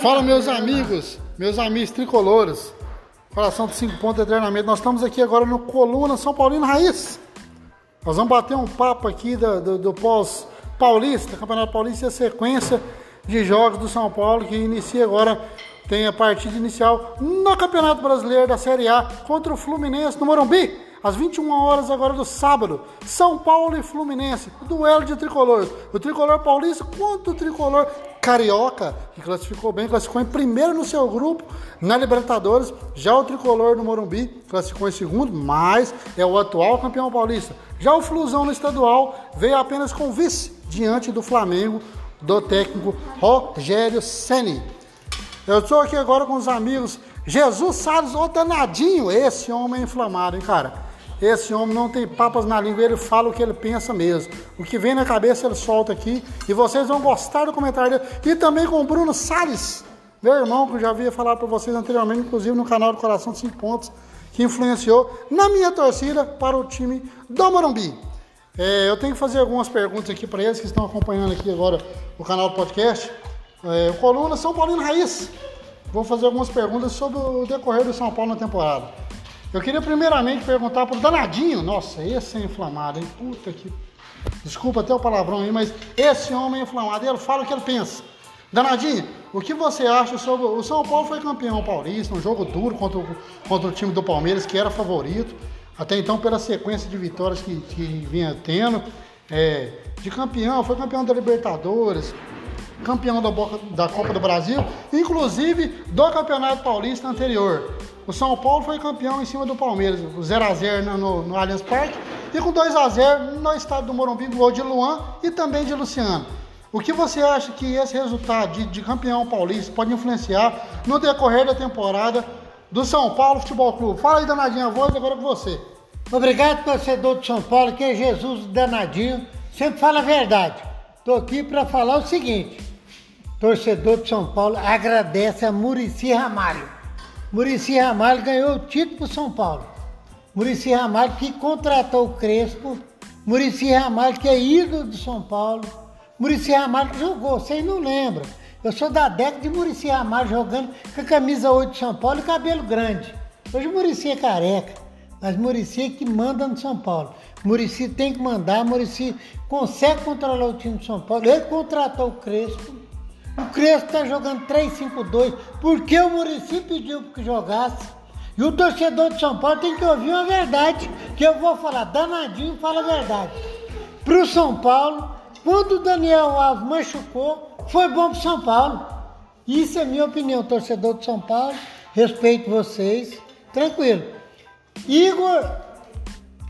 Fala meus amigos, meus amigos tricolores, coração de 5 pontos eternamente. Nós estamos aqui agora no Coluna São Paulino Raiz. Nós vamos bater um papo aqui do, do, do pós-paulista, Campeonato Paulista e a sequência de jogos do São Paulo que inicia agora, tem a partida inicial no Campeonato Brasileiro da Série A contra o Fluminense no Morumbi às 21 horas agora do sábado, São Paulo e Fluminense, duelo de tricolores. O tricolor paulista contra o tricolor carioca, que classificou bem, classificou em primeiro no seu grupo na Libertadores. Já o tricolor do Morumbi classificou em segundo, mas é o atual campeão paulista. Já o Flusão no estadual veio apenas com vice diante do Flamengo do técnico Rogério Ceni. Eu estou aqui agora com os amigos Jesus Salles, o danadinho, esse homem inflamado, hein, cara? Esse homem não tem papas na língua, ele fala o que ele pensa mesmo. O que vem na cabeça ele solta aqui e vocês vão gostar do comentário dele. E também com o Bruno Salles, meu irmão, que eu já havia falado para vocês anteriormente, inclusive no canal do Coração de 5 Pontos, que influenciou na minha torcida para o time do Morumbi. É, eu tenho que fazer algumas perguntas aqui para eles que estão acompanhando aqui agora o canal do podcast. É, Coluna São Paulino Raiz. Vou fazer algumas perguntas sobre o decorrer do São Paulo na temporada. Eu queria primeiramente perguntar pro danadinho, nossa, esse é inflamado, hein? Puta que. Desculpa até o palavrão aí, mas esse homem é inflamado, ele fala o que ele pensa. Danadinho, o que você acha sobre. O São Paulo foi campeão paulista, um jogo duro contra o, contra o time do Palmeiras, que era favorito, até então pela sequência de vitórias que, que vinha tendo. É, de campeão, foi campeão da Libertadores, campeão da, Boca, da Copa do Brasil, inclusive do Campeonato Paulista anterior. O São Paulo foi campeão em cima do Palmeiras, 0x0 no, no Allianz Parque e com 2x0 no estado do Morumbi, gol de Luan e também de Luciano. O que você acha que esse resultado de, de campeão paulista pode influenciar no decorrer da temporada do São Paulo Futebol Clube? Fala aí, danadinho, a voz agora com você. Obrigado, torcedor de São Paulo, que é Jesus danadinho, sempre fala a verdade. Estou aqui para falar o seguinte: torcedor de São Paulo agradece a Murici Ramalho. Murici Ramalho ganhou o título para São Paulo. Murici Ramalho que contratou o Crespo. Murici Ramalho que é ídolo de São Paulo. Murici Ramalho que jogou, vocês não lembram. Eu sou da década de Murici Ramalho jogando com a camisa 8 de São Paulo e cabelo grande. Hoje Murici é careca, mas Murici é que manda no São Paulo. Murici tem que mandar, Murici consegue controlar o time de São Paulo. Ele contratou o Crespo o Crespo está jogando 3-5-2 porque o Murici pediu que jogasse. E o torcedor de São Paulo tem que ouvir uma verdade, que eu vou falar, danadinho fala a verdade. Para o São Paulo, quando o Daniel Alves machucou, foi bom para São Paulo. Isso é minha opinião, torcedor de São Paulo. Respeito vocês. Tranquilo. Igor.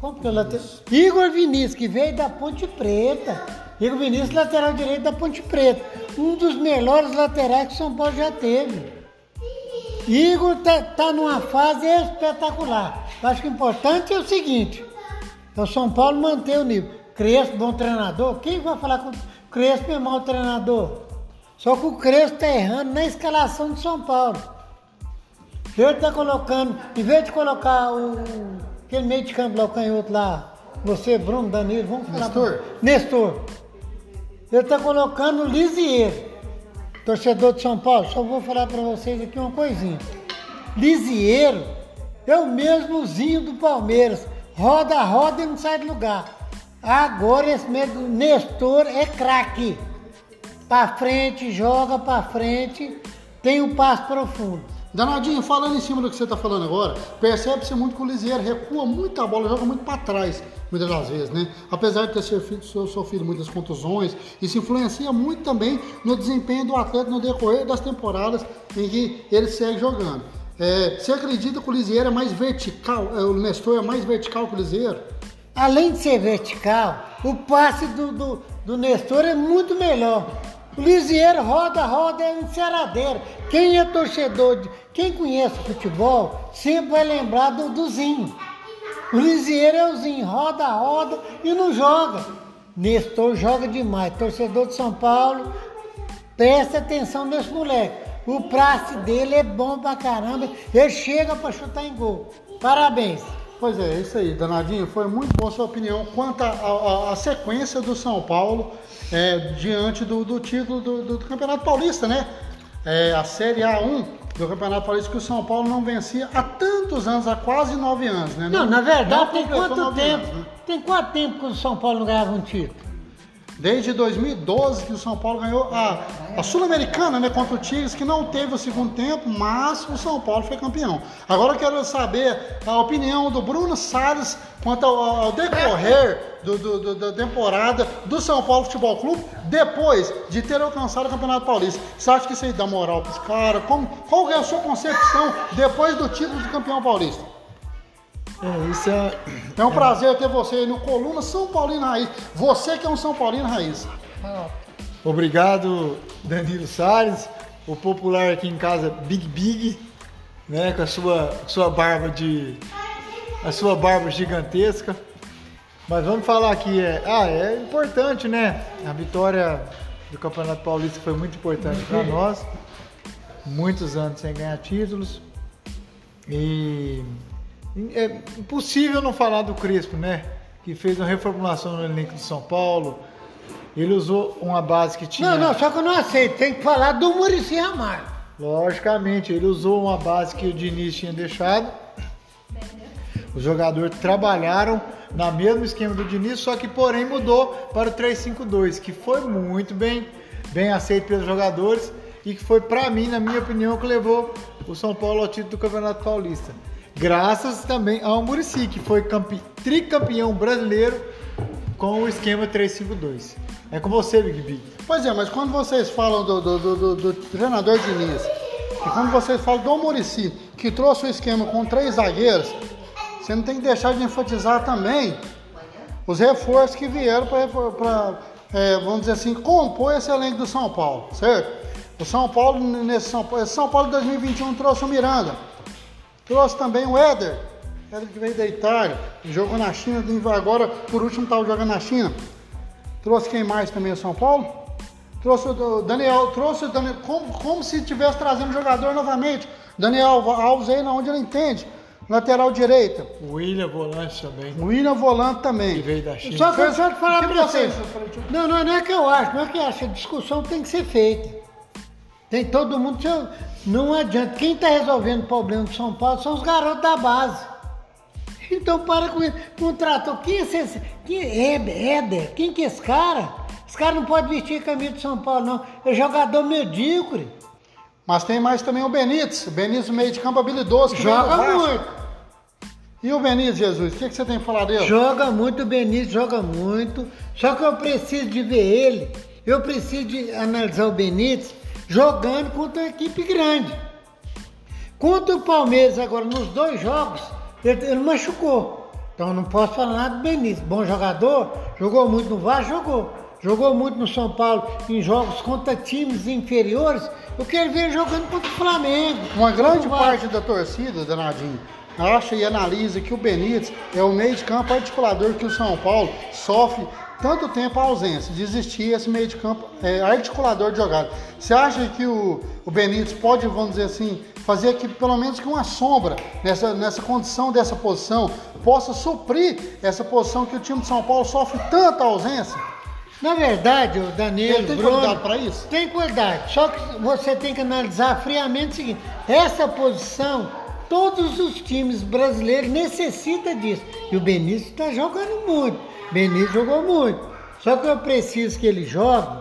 Como que é Igor Vinícius, que veio da Ponte Preta. Igor Vinícius, lateral direito da Ponte Preta. Um dos melhores laterais que o São Paulo já teve. Igor tá, tá numa fase espetacular. Eu acho que o importante é o seguinte: é o São Paulo manter o nível. Crespo, bom treinador. Quem vai falar com o Crespo é mau treinador? Só que o Crespo está errando na escalação do São Paulo. Ele está colocando, em vez de colocar o, aquele meio de campo lá, o canhoto lá, você, Bruno, Danilo, vamos falar. Nestor. Nestor. Ele está colocando Lisieiro. Torcedor de São Paulo, só vou falar para vocês aqui uma coisinha. Lisieiro é o mesmozinho do Palmeiras. Roda, roda e não sai do lugar. Agora esse mesmo Nestor é craque. Para frente, joga para frente, tem um passo profundo. Danadinho, falando em cima do que você está falando agora, percebe-se muito que o Lisieiro recua muito a bola, joga muito para trás, muitas das vezes, né? Apesar de ter sofrido, muitas contusões, isso influencia muito também no desempenho do atleta no decorrer das temporadas em que ele segue jogando. É, você acredita que o Lisieiro é mais vertical, é, o Nestor é mais vertical que o Lisieiro? Além de ser vertical, o passe do, do, do Nestor é muito melhor. O Lisieiro roda, roda, é enceradeiro. Quem é torcedor, de, quem conhece futebol, sempre vai lembrar do, do Zinho. O Lisieiro é o Zinho, roda, roda e não joga. Nestor joga demais. Torcedor de São Paulo, presta atenção nesse moleque. O praxe dele é bom pra caramba. Ele chega pra chutar em gol. Parabéns. Pois é, isso aí, Danadinho. Foi muito boa sua opinião quanto à sequência do São Paulo é, diante do, do título do, do, do, Campeonato Paulista, né? É, a Série A1 do Campeonato Paulista que o São Paulo não vencia há tantos anos, há quase nove anos, né? Não, não na verdade, tem quanto tempo? Anos, né? Tem quanto tempo que o São Paulo não ganhava um título? Desde 2012 que o São Paulo ganhou a, a Sul-Americana, né, contra o Tigres, que não teve o segundo tempo, mas o São Paulo foi campeão. Agora eu quero saber a opinião do Bruno Salles quanto ao, ao decorrer do, do, do, da temporada do São Paulo Futebol Clube, depois de ter alcançado o Campeonato Paulista. Você acha que isso aí dá moral para os caras? Qual é a sua concepção depois do título de campeão paulista? É, isso é... é um prazer ter você aí no Coluna São Paulino Raiz. Você que é um São Paulino Raiz. Obrigado, Danilo Salles, o popular aqui em casa Big Big, né, com a sua, sua barba de a sua barba gigantesca. Mas vamos falar aqui, é, ah, é importante, né? A vitória do Campeonato Paulista foi muito importante para nós. Muitos anos sem ganhar títulos. E é impossível não falar do Crespo, né? Que fez uma reformulação no elenco de São Paulo. Ele usou uma base que tinha. Não, não, só que eu não aceito. Tem que falar do Murici Ramalho. Logicamente, ele usou uma base que o Diniz tinha deixado. Os jogadores trabalharam na mesmo esquema do Diniz, só que porém mudou para o 3-5-2, que foi muito bem, bem aceito pelos jogadores e que foi para mim, na minha opinião, que levou o São Paulo ao título do Campeonato Paulista graças também ao Murici, que foi campe... tricampeão brasileiro com o esquema 352. É com você, Big Big. Pois é, mas quando vocês falam do, do, do, do treinador Diniz, e quando vocês falam do Murici, que trouxe o esquema com três zagueiros, você não tem que deixar de enfatizar também os reforços que vieram para, é, vamos dizer assim, compor esse elenco do São Paulo, certo? O São Paulo, nesse São Paulo, São Paulo de 2021 trouxe o Miranda, Trouxe também o Éder, Éder que veio da Itália, jogou na China, agora por último estava jogando na China. Trouxe quem mais também o São Paulo? Trouxe o Daniel, trouxe o Daniel, como, como se estivesse trazendo jogador novamente. Daniel Alves aí na onde ele entende. Lateral direita. O William Volante também. O William Volante também. Que veio da China. Só que eu só falar para vocês. Não, não, não é que eu acho, não é que eu acho. A discussão tem que ser feita. Tem todo mundo. Não adianta. Quem está resolvendo o problema de São Paulo são os garotos da base. Então para com isso. Contratou. Quem é esse? Quem é Éder? Quem que é esse cara? Esse cara não pode vestir a camisa de São Paulo, não. É jogador medíocre. Mas tem mais também o Benítez. O Benítez, meio de campo habilidoso. Que joga muito. E o Benítez, Jesus? O que, que você tem que falar dele? Joga muito, o Benítez joga muito. Só que eu preciso de ver ele. Eu preciso de analisar o Benítez jogando contra uma equipe grande. Contra o Palmeiras agora nos dois jogos, ele, ele machucou. Então não posso falar nada do Benítez. Bom jogador, jogou muito no Vasco, jogou. Jogou muito no São Paulo em jogos contra times inferiores. Eu quero ver jogando contra o Flamengo. Uma grande parte da torcida, Danadinho, acha e analisa que o Benítez é o meio de campo articulador que o São Paulo sofre tanto tempo a ausência de existir esse meio de campo é, articulador de jogada. Você acha que o, o Benítez pode, vamos dizer assim, fazer que pelo menos que uma sombra nessa, nessa condição dessa posição possa suprir essa posição que o time de São Paulo sofre tanta ausência? Na verdade, o Danilo Ele tem Bruno, qualidade para isso? Tem qualidade, só que você tem que analisar friamente o seguinte, essa posição todos os times brasileiros necessitam disso. E o Benítez está jogando muito. Benítez jogou muito. Só que eu preciso que ele jogue,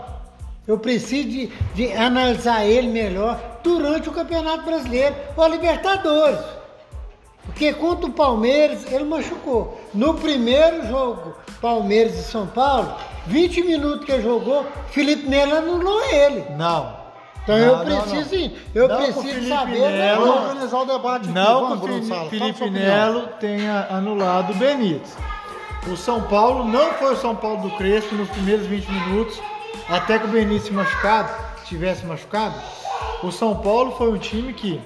eu preciso de, de analisar ele melhor durante o Campeonato Brasileiro ou a Libertadores. Porque contra o Palmeiras ele machucou. No primeiro jogo, Palmeiras e São Paulo, 20 minutos que ele jogou, Felipe Melo anulou ele. Não. Então não, eu preciso, não, não. eu não preciso saber Nelo, organizar o debate. Não aqui. Vamos, que o Felipe Melo tenha anulado o Benítez. O São Paulo não foi o São Paulo do Crespo nos primeiros 20 minutos, até que o Benítez machucado, tivesse machucado. O São Paulo foi um time que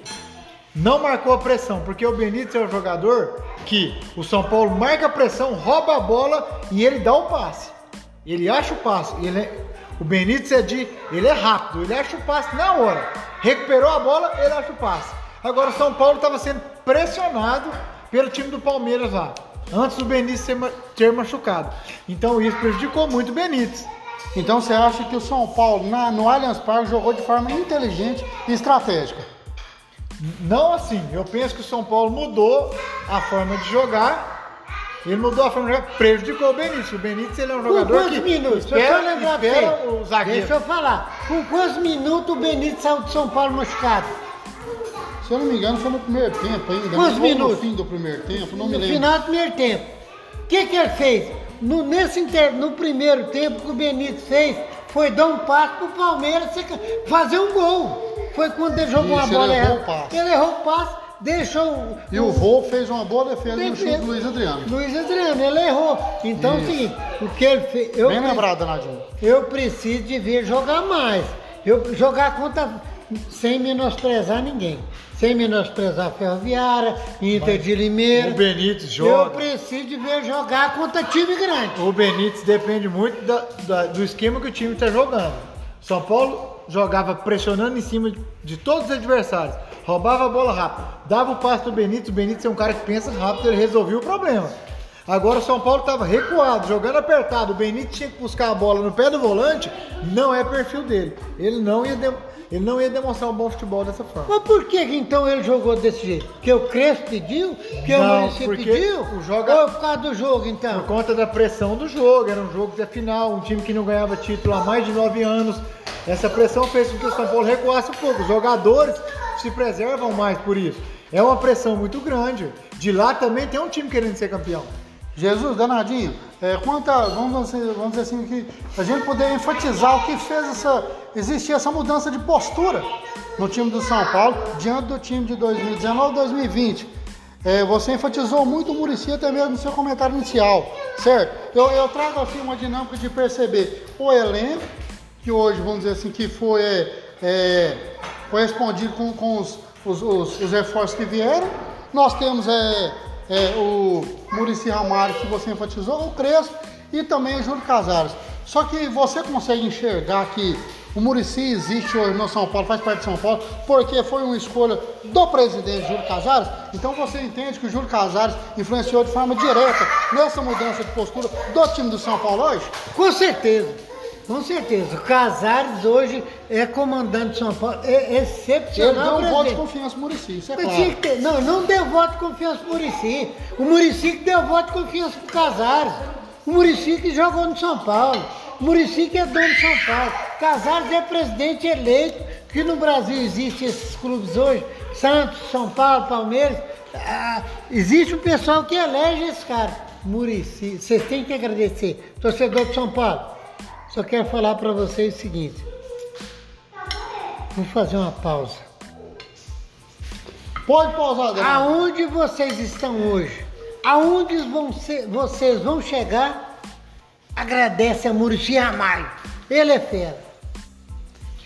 não marcou a pressão, porque o Benítez é o jogador que o São Paulo marca a pressão, rouba a bola e ele dá o passe. Ele acha o passe. Ele é, o Benítez é de. Ele é rápido, ele acha o passe na hora. Recuperou a bola, ele acha o passe. Agora o São Paulo estava sendo pressionado pelo time do Palmeiras lá, antes do Benítez ter machucado. Então isso prejudicou muito o Benítez. Então você acha que o São Paulo na- no Allianz Parque jogou de forma inteligente e estratégica? Não assim, eu penso que o São Paulo mudou a forma de jogar. Ele mudou a forma de jogar, prejudicou o Benítez. O Benítez ele é um Com jogador quantos que minutos? Espera, espera o zagueiro. Deixa eu falar. Com quantos minutos o Benítez saiu de São Paulo machucado? Se eu não me engano, foi no primeiro tempo ainda. Quantos minutos? No fim do primeiro tempo, não me no lembro. final do primeiro tempo. O que, que ele fez? No, nesse inter- no primeiro tempo que o Benítez fez, foi dar um passe pro Palmeiras fazer um gol. Foi quando ele jogou Isso, uma bola ele errou errada. o passe. Ele errou o passe, deixou o. E o Vô fez uma boa defesa no chute do Luiz Adriano. Luiz Adriano, ele errou. Então, o Isso. seguinte, o que ele fez. Eu, Bem pre- lembrado, Danadinho. eu preciso de ver jogar mais. Eu jogar contra. Sem menosprezar ninguém. Sem menosprezar a Ferroviária, Inter de Limeira. O Benítez Eu joga. preciso de ver jogar contra time grande. O Benítez depende muito da- da- do esquema que o time está jogando. São Paulo jogava pressionando em cima de, de todos os adversários, roubava a bola rápido, dava o passe do Benítez. O Benítez é um cara que pensa rápido, ele resolveu o problema. Agora o São Paulo estava recuado, jogando apertado. O Benítez tinha que buscar a bola no pé do volante, não é perfil dele. Ele não ia, de- ele não ia demonstrar um bom futebol dessa forma. Mas por que então ele jogou desse jeito? Porque o Crespo pediu? Porque o Não, Muricy porque pediu? o joga- Ou por causa do jogo, então? Por conta da pressão do jogo, era um jogo de final, um time que não ganhava título há mais de nove anos. Essa pressão fez com que o São Paulo recuasse um pouco. Os jogadores se preservam mais por isso. É uma pressão muito grande. De lá também tem um time querendo ser campeão. Jesus, danadinho, é, quanta, vamos, vamos dizer assim, que a gente poder enfatizar o que fez essa, existir essa mudança de postura no time do São Paulo diante do time de 2019 2020. É, você enfatizou muito o Murici até mesmo no seu comentário inicial, certo? Eu, eu trago aqui uma dinâmica de perceber o elenco, que hoje, vamos dizer assim, que foi é, é, correspondido com, com os, os, os- os reforços que vieram. Nós temos é, é, o Murici Ramalho, que você enfatizou, o Crespo e também o Júlio Casares. Só que você consegue enxergar que o Murici existe hoje no São Paulo, faz parte de São Paulo, porque foi uma escolha do presidente Júlio Casares. Então você entende que o Júlio Casares influenciou de forma direta nessa mudança de postura do time do São Paulo hoje? Com certeza. Com certeza. O Casares hoje é comandante de São Paulo. É Ele excepcional. deu um voto de confiança no Murici, isso é Mas claro. que Não, não deu voto de confiança pro Murici. O Murici que deu voto de confiança pro Casares. O Murici que jogou no São Paulo. O Murici que é dono de São Paulo. Casares é presidente eleito. Que no Brasil existem esses clubes hoje. Santos, São Paulo, Palmeiras. Ah, existe um pessoal que elege esse cara. Murici, vocês têm que agradecer. Torcedor de São Paulo. Só quero falar para vocês o seguinte. Vou fazer uma pausa. Pode pausar, Adriano. Aonde vocês estão hoje? Aonde vão ser- vocês vão chegar? Agradece a Murici Ramalho. Ele é fera.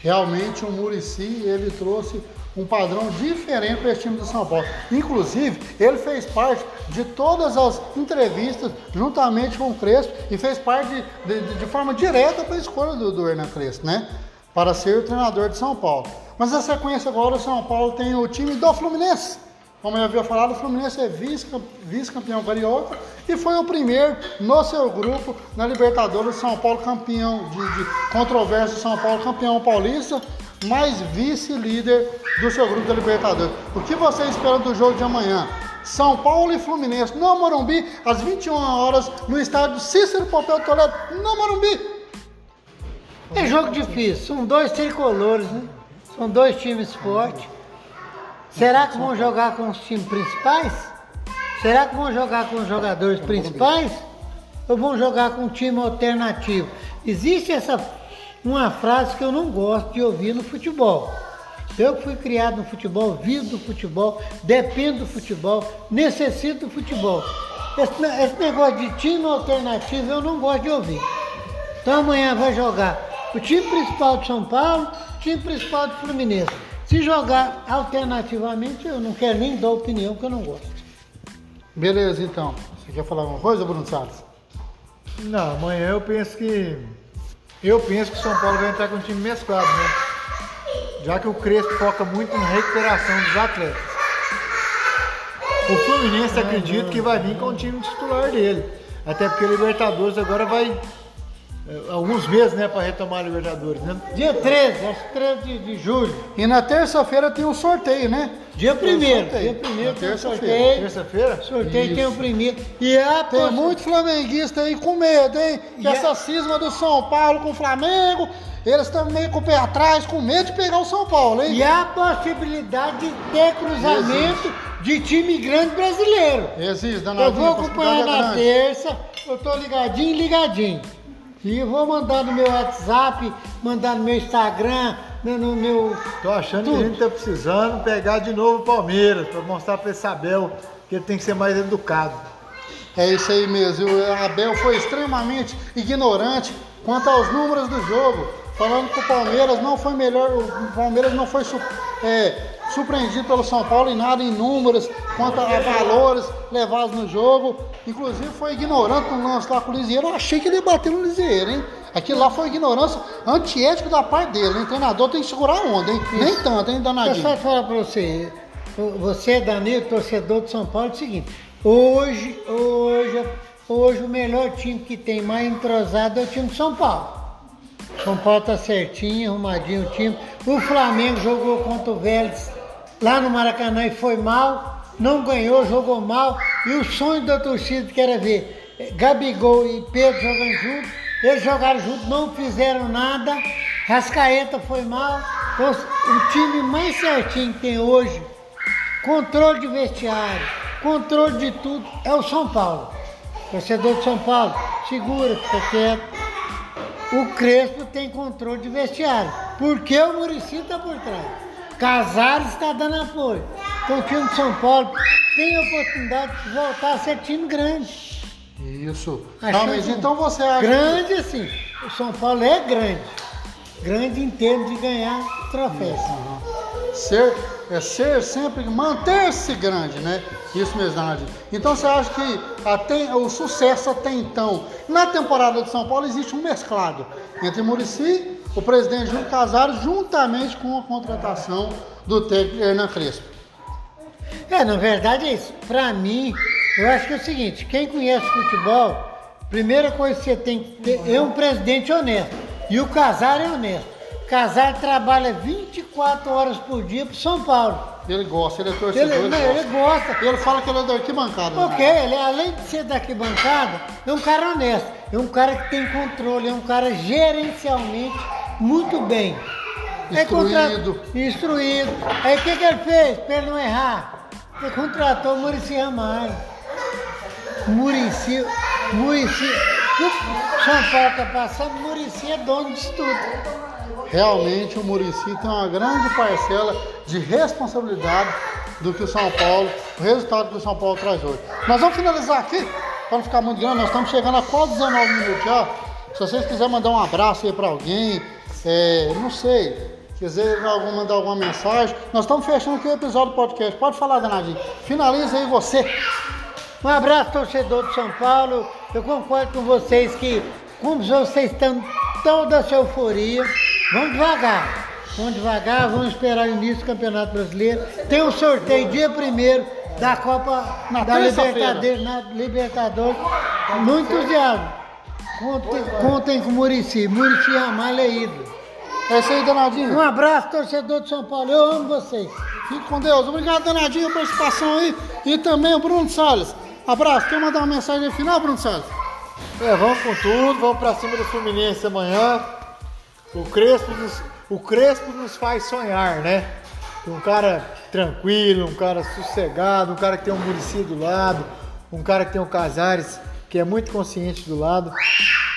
Realmente o Murici ele trouxe um padrão diferente para esse time do São Paulo. Inclusive, ele fez parte de todas as entrevistas juntamente com o Crespo e fez parte de, de- de forma direta para a escolha do, do Hernan Crespo, né? Para ser o treinador de São Paulo. Mas na sequência agora o São Paulo tem o time do Fluminense. Como eu havia falado, o Fluminense é vice- vice-campeão carioca e foi o primeiro no seu grupo na Libertadores São Paulo campeão de, de controvérsia São Paulo campeão paulista, mais vice-líder do seu grupo da Libertadores. O que você espera do jogo de amanhã? São Paulo e Fluminense no Morumbi às 21 horas no estádio Cícero Popel Toledo no Morumbi. É jogo difícil. São dois tricolores, né? São dois times fortes. Será que vão jogar com os times principais? Será que vão jogar com os jogadores principais? Ou vão jogar com um time alternativo? Existe essa uma frase que eu não gosto de ouvir no futebol. Eu que fui criado no futebol, vivo do futebol, dependo do futebol, necessito do futebol. Esse, esse negócio de time alternativo eu não gosto de ouvir. Então amanhã vai jogar o time principal de São Paulo, o time principal do Fluminense. Se jogar alternativamente, eu não quero nem dar opinião, porque eu não gosto. Beleza, então. Você quer falar alguma coisa, Bruno Salles? Não, amanhã eu penso que. Eu penso que o São Paulo vai entrar com um time mesclado, né? Já que o Crespo foca muito na recuperação dos atletas. O Fluminense acredita que vai vir com o time titular dele. Até porque a Libertadores agora vai. É, Alguns meses, né, para retomar a Libertadores, né? Dia 13, acho que 13 de, de julho. E na terça-feira tem o sorteio, né? Dia 1 sorteio. dia 1 Na tem o terça-feira. sorteio. Terça-feira? Sorteio tem o primeiro. E a Tem possi- muito flamenguista aí com medo, hein? Que a- essa cisma do São Paulo com o Flamengo, eles estão meio com o pé atrás, com medo de pegar o São Paulo, hein? E há possibilidade de ter cruzamento de time grande brasileiro. Existe, Eu danadinho. vou a acompanhar é na grande. terça, eu tô ligadinho, ligadinho. E eu vou mandar no meu WhatsApp, mandar no meu Instagram, no, meu. Tô achando Tudo. que a gente tá precisando pegar de novo o Palmeiras para mostrar para esse Abel que ele tem que ser mais educado. É isso aí mesmo. O Abel foi extremamente ignorante quanto aos números do jogo, falando que o Palmeiras não foi melhor, o Palmeiras não foi é, surpreendido pelo São Paulo em nada em números, quanto a valores levados no jogo. Inclusive foi ignorante no lance lá com o Lisieiro. Eu achei que ele ia bater no Lisieiro, hein? Aquilo lá foi ignorância antiética da parte dele, hein? O treinador tem que segurar a onda, hein? Nem tanto, hein, Eu danadinho? só falar pra você, você, Danilo, torcedor de São Paulo, é o seguinte, hoje, hoje, hoje o melhor time que tem mais entrosado é o time de São Paulo. São Paulo tá certinho, arrumadinho o time. O Flamengo jogou contra o Vélez lá no Maracanã e foi mal, não ganhou, jogou mal. E o sonho da torcida que era ver Gabigol e Pedro jogando juntos, eles jogaram juntos, não fizeram nada. Rascaeta foi mal. Então, o time mais certinho que tem hoje, controle de vestiário, controle de tudo, é o São Paulo. Torcedor de São Paulo, segura, fica quieto. O Crespo tem controle de vestiário. Porque o Murici está por trás. Casares está dando apoio. Então o time de São Paulo tem a oportunidade de voltar a ser time grande. Isso. Realmente, chance- então você acha Grande assim. O São Paulo é grande. Grande em termos de ganhar troféus. Ser, é ser sempre, manter-se grande, né? Isso mesmo. Então você acha que até, o sucesso até então, na temporada de São Paulo, existe um mesclado entre Murici, o presidente Júlio Casares, juntamente com a contratação do técnico Hernan Crespo. É, na verdade é isso. Pra mim, eu acho que é o seguinte, quem conhece futebol, primeira coisa que você tem que ter é um presidente honesto. E o Casar é honesto. Casar trabalha 24 horas por dia pro São Paulo. Ele gosta, ele é torcedor, Ele, ele, não, gosta. ele gosta. Ele fala que ele é da arquibancada. né? Ok, ele além de ser daqui bancada, é um cara honesto, é um cara que tem controle, é um cara gerencialmente muito bem. Contra- Instruído. Instruído. Aí o que, que ele fez para ele não errar? Ele contratou o Murici Ramalho. Murici, Murici, São Paulo está passando, Murici é dono disso tudo. Realmente o Murici tem uma grande parcela de responsabilidade do que o São Paulo, o resultado que o São Paulo traz hoje. Nós vamos finalizar aqui, para não ficar muito grande, nós estamos chegando a quase 19 minutos já. Se vocês quiserem mandar um abraço aí para alguém, é, não sei, quiser mandar alguma mensagem, nós estamos fechando aqui o episódio do podcast. Pode falar, Danadinho. Finaliza aí você. Um abraço, torcedor de São Paulo. Eu concordo com vocês que, como vocês estão toda essa euforia, vamos devagar. Vamos devagar, vamos esperar o início do Campeonato Brasileiro. Tem um sorteio dia 1 da Copa Na da. Libertadores, na Libertadores. No entusiasmo. Contem, contem com o Murici. Murici Ramalho é ídolo. É isso aí, Danadinho. Um abraço, torcedor de São Paulo. Eu amo vocês. Fique com Deus. Obrigado, Danadinho, pela participação aí. E também o Bruno Salles. Abraço. Quer mandar uma mensagem final, Bruno Salles? É, vamos com tudo, vamos pra cima do Fluminense amanhã. O Crespo nos, o Crespo nos faz sonhar, né? Um cara tranquilo, um cara sossegado, um cara que tem um Murici do lado, um cara que tem o Casares, que é muito consciente do lado.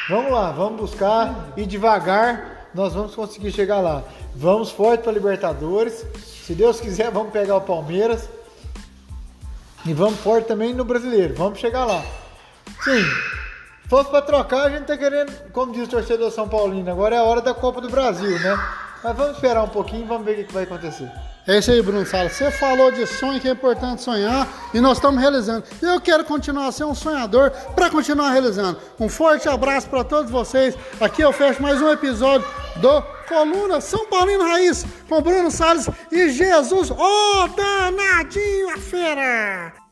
Vamos lá, vamos buscar e devagar nós vamos conseguir chegar lá. Vamos forte para Libertadores. Se Deus quiser, vamos pegar o Palmeiras. E vamos forte também no brasileiro. Vamos chegar lá. Sim. Se fosse para trocar, a gente tá querendo, como diz o torcedor São Paulino, agora é a hora da Copa do Brasil, né? Mas vamos esperar um pouquinho vamos ver o que vai acontecer. É isso aí, Bruno Salles. Você falou de sonho, que é importante sonhar, e nós estamos realizando. Eu quero continuar a ser um sonhador para continuar realizando. Um forte abraço para todos vocês. Aqui eu fecho mais um episódio do Coluna São Paulino Raiz com Bruno Salles e Jesus, ô danadinho a fera!